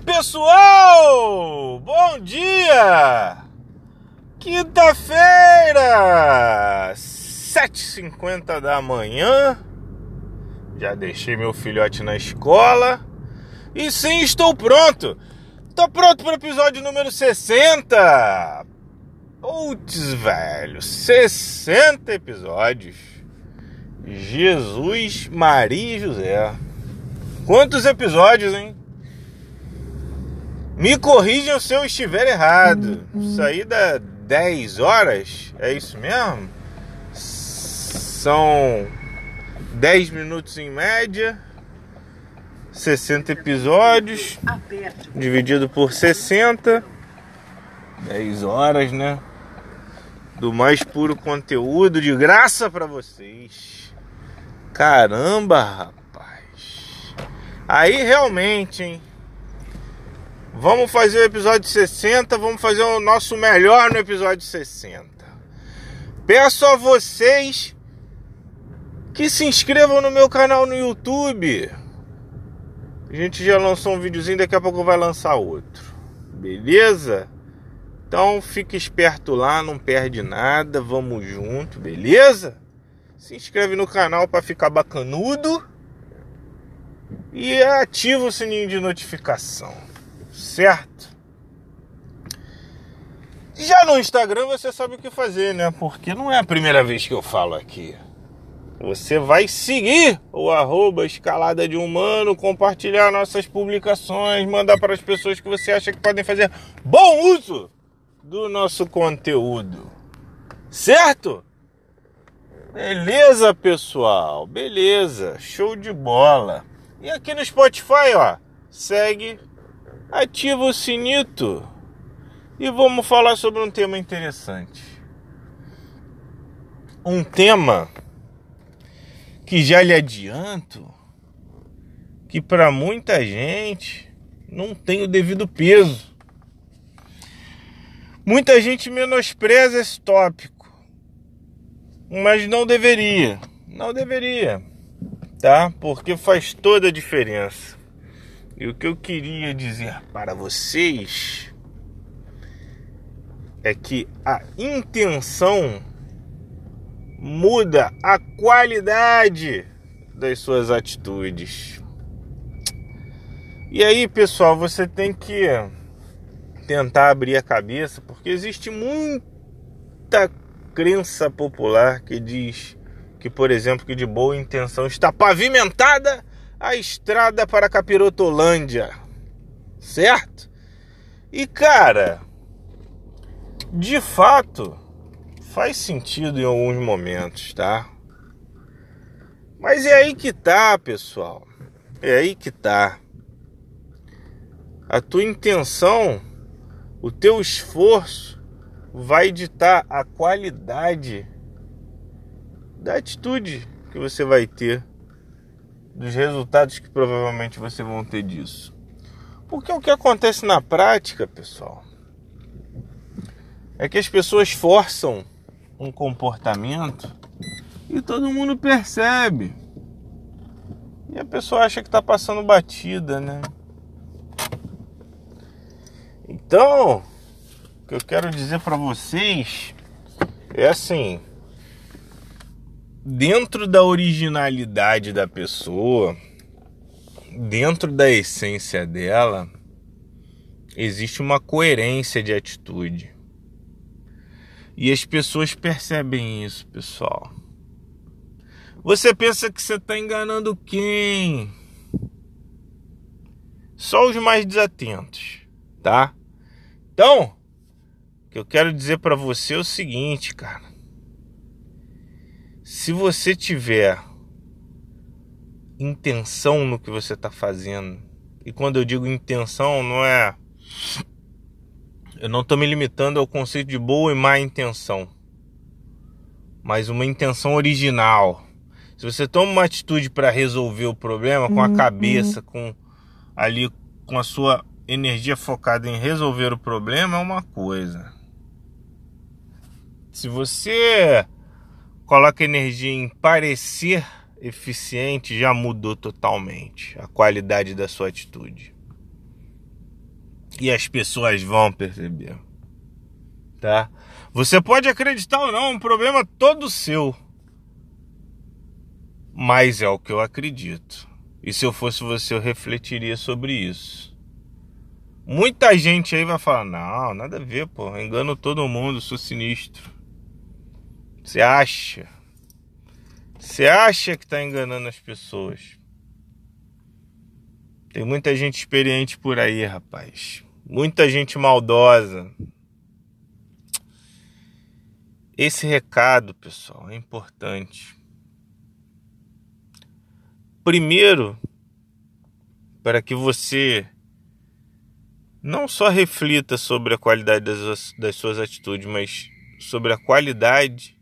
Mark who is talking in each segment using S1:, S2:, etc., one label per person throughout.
S1: Pessoal! Bom dia! Quinta-feira, 7h50 da manhã. Já deixei meu filhote na escola. E sim, estou pronto! Estou pronto para o episódio número 60! Putz, velho, 60 episódios. Jesus, Maria e José. Quantos episódios, hein? Me corrijam se eu estiver errado. Saí da 10 horas, é isso mesmo? São 10 minutos em média, 60 episódios, dividido por 60, 10 horas, né? Do mais puro conteúdo de graça para vocês. Caramba, rapaz. Aí realmente, hein? Vamos fazer o episódio 60, vamos fazer o nosso melhor no episódio 60. Peço a vocês que se inscrevam no meu canal no YouTube. A gente já lançou um videozinho, daqui a pouco vai lançar outro. Beleza? Então fique esperto lá, não perde nada, vamos junto, beleza? Se inscreve no canal para ficar bacanudo e ativa o sininho de notificação certo? Já no Instagram você sabe o que fazer, né? Porque não é a primeira vez que eu falo aqui. Você vai seguir o arroba escalada de humano, compartilhar nossas publicações, mandar para as pessoas que você acha que podem fazer bom uso do nosso conteúdo. Certo? Beleza, pessoal. Beleza. Show de bola. E aqui no Spotify, ó, segue ativa o sinito e vamos falar sobre um tema interessante. Um tema que já lhe adianto que para muita gente não tem o devido peso. Muita gente menospreza esse tópico, mas não deveria, não deveria, tá? Porque faz toda a diferença. E o que eu queria dizer para vocês é que a intenção muda a qualidade das suas atitudes. E aí, pessoal, você tem que tentar abrir a cabeça, porque existe muita crença popular que diz que, por exemplo, que de boa intenção está pavimentada a estrada para Capirotolândia, certo? E cara, de fato, faz sentido em alguns momentos, tá? Mas é aí que tá, pessoal. É aí que tá. A tua intenção, o teu esforço vai ditar a qualidade da atitude que você vai ter dos resultados que provavelmente você vão ter disso. Porque o que acontece na prática, pessoal, é que as pessoas forçam um comportamento e todo mundo percebe. E a pessoa acha que está passando batida, né? Então, o que eu quero dizer para vocês é assim: dentro da originalidade da pessoa, dentro da essência dela, existe uma coerência de atitude. E as pessoas percebem isso, pessoal. Você pensa que você está enganando quem? Só os mais desatentos, tá? Então, o que eu quero dizer para você é o seguinte, cara se você tiver intenção no que você está fazendo, e quando eu digo intenção, não é. Eu não estou me limitando ao conceito de boa e má intenção, mas uma intenção original. Se você toma uma atitude para resolver o problema com a uhum. cabeça, com ali com a sua energia focada em resolver o problema, é uma coisa. Se você coloca energia em parecer eficiente, já mudou totalmente a qualidade da sua atitude. E as pessoas vão perceber. Tá? Você pode acreditar ou não, é um problema todo seu. Mas é o que eu acredito. E se eu fosse você, eu refletiria sobre isso. Muita gente aí vai falar: não, nada a ver, pô. Engano todo mundo, sou sinistro. Você acha? Você acha que tá enganando as pessoas? Tem muita gente experiente por aí, rapaz. Muita gente maldosa. Esse recado, pessoal, é importante. Primeiro, para que você não só reflita sobre a qualidade das, das suas atitudes, mas sobre a qualidade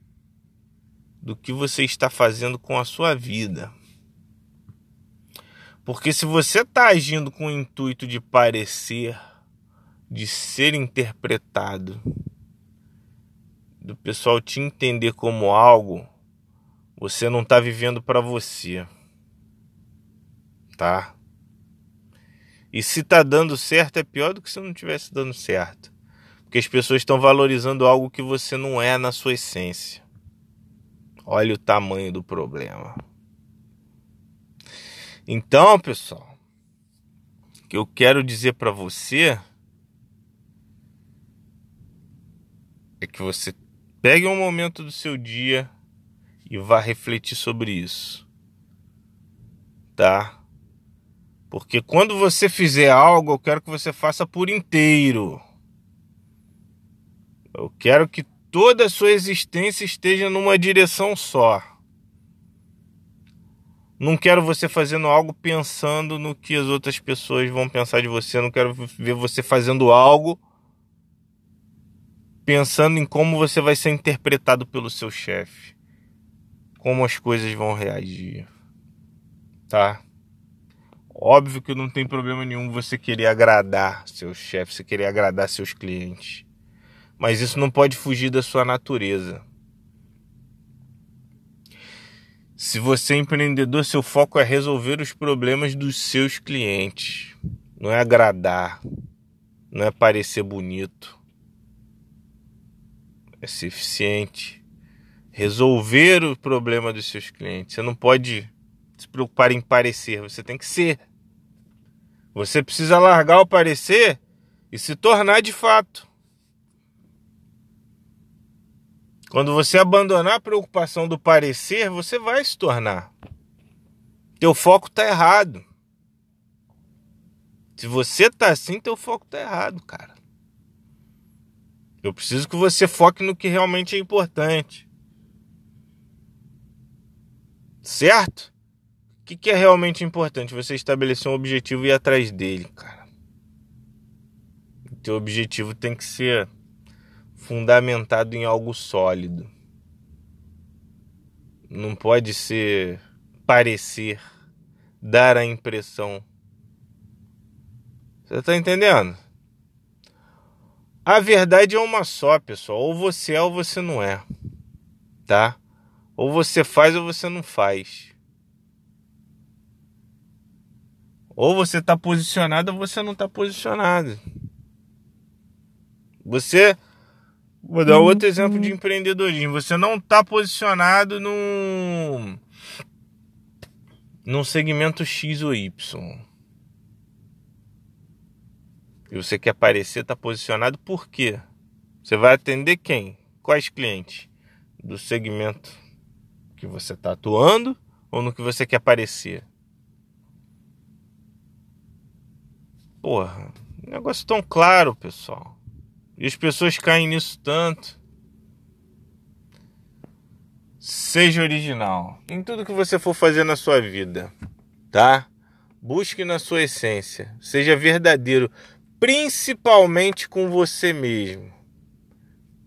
S1: do que você está fazendo com a sua vida. Porque se você está agindo com o intuito de parecer, de ser interpretado, do pessoal te entender como algo, você não está vivendo para você. Tá? E se tá dando certo é pior do que se não tivesse dando certo. Porque as pessoas estão valorizando algo que você não é na sua essência. Olha o tamanho do problema. Então, pessoal, o que eu quero dizer para você é que você pegue um momento do seu dia e vá refletir sobre isso. Tá? Porque quando você fizer algo, eu quero que você faça por inteiro. Eu quero que toda a sua existência esteja numa direção só. Não quero você fazendo algo pensando no que as outras pessoas vão pensar de você. Não quero ver você fazendo algo pensando em como você vai ser interpretado pelo seu chefe. Como as coisas vão reagir. Tá? Óbvio que não tem problema nenhum você querer agradar seu chefe, você querer agradar seus clientes. Mas isso não pode fugir da sua natureza. Se você é empreendedor, seu foco é resolver os problemas dos seus clientes. Não é agradar, não é parecer bonito. É ser eficiente. Resolver o problema dos seus clientes. Você não pode se preocupar em parecer, você tem que ser. Você precisa largar o parecer e se tornar de fato. Quando você abandonar a preocupação do parecer, você vai se tornar. Teu foco tá errado. Se você tá assim, teu foco tá errado, cara. Eu preciso que você foque no que realmente é importante. Certo? que, que é realmente importante? Você estabelecer um objetivo e ir atrás dele, cara. O teu objetivo tem que ser fundamentado em algo sólido. Não pode ser parecer, dar a impressão. Você tá entendendo? A verdade é uma só, pessoal. Ou você é ou você não é. Tá? Ou você faz ou você não faz. Ou você está posicionado ou você não está posicionado. Você. Vou dar outro exemplo de empreendedorismo. Você não está posicionado num. num segmento X ou Y. E você quer aparecer, está posicionado por quê? Você vai atender quem? Quais clientes? Do segmento que você está atuando ou no que você quer aparecer? Porra, negócio tão claro, pessoal. E as pessoas caem nisso tanto. Seja original em tudo que você for fazer na sua vida, tá? Busque na sua essência, seja verdadeiro, principalmente com você mesmo.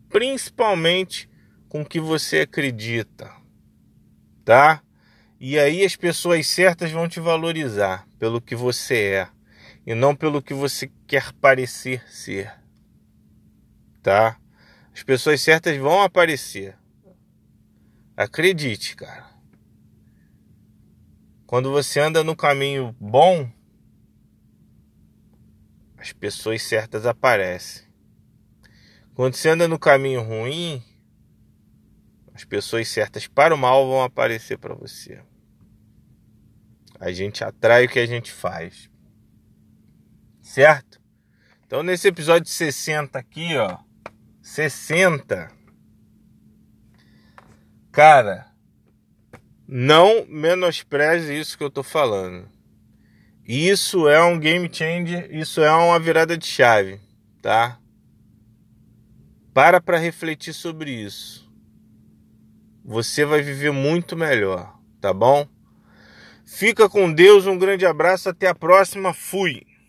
S1: Principalmente com o que você acredita, tá? E aí as pessoas certas vão te valorizar pelo que você é e não pelo que você quer parecer ser. Tá? As pessoas certas vão aparecer. Acredite, cara. Quando você anda no caminho bom, as pessoas certas aparecem. Quando você anda no caminho ruim, as pessoas certas para o mal vão aparecer para você. A gente atrai o que a gente faz. Certo? Então nesse episódio 60 aqui, ó, 60. Cara, não menospreze isso que eu tô falando. Isso é um game changer, isso é uma virada de chave, tá? Para para refletir sobre isso. Você vai viver muito melhor, tá bom? Fica com Deus, um grande abraço, até a próxima. Fui.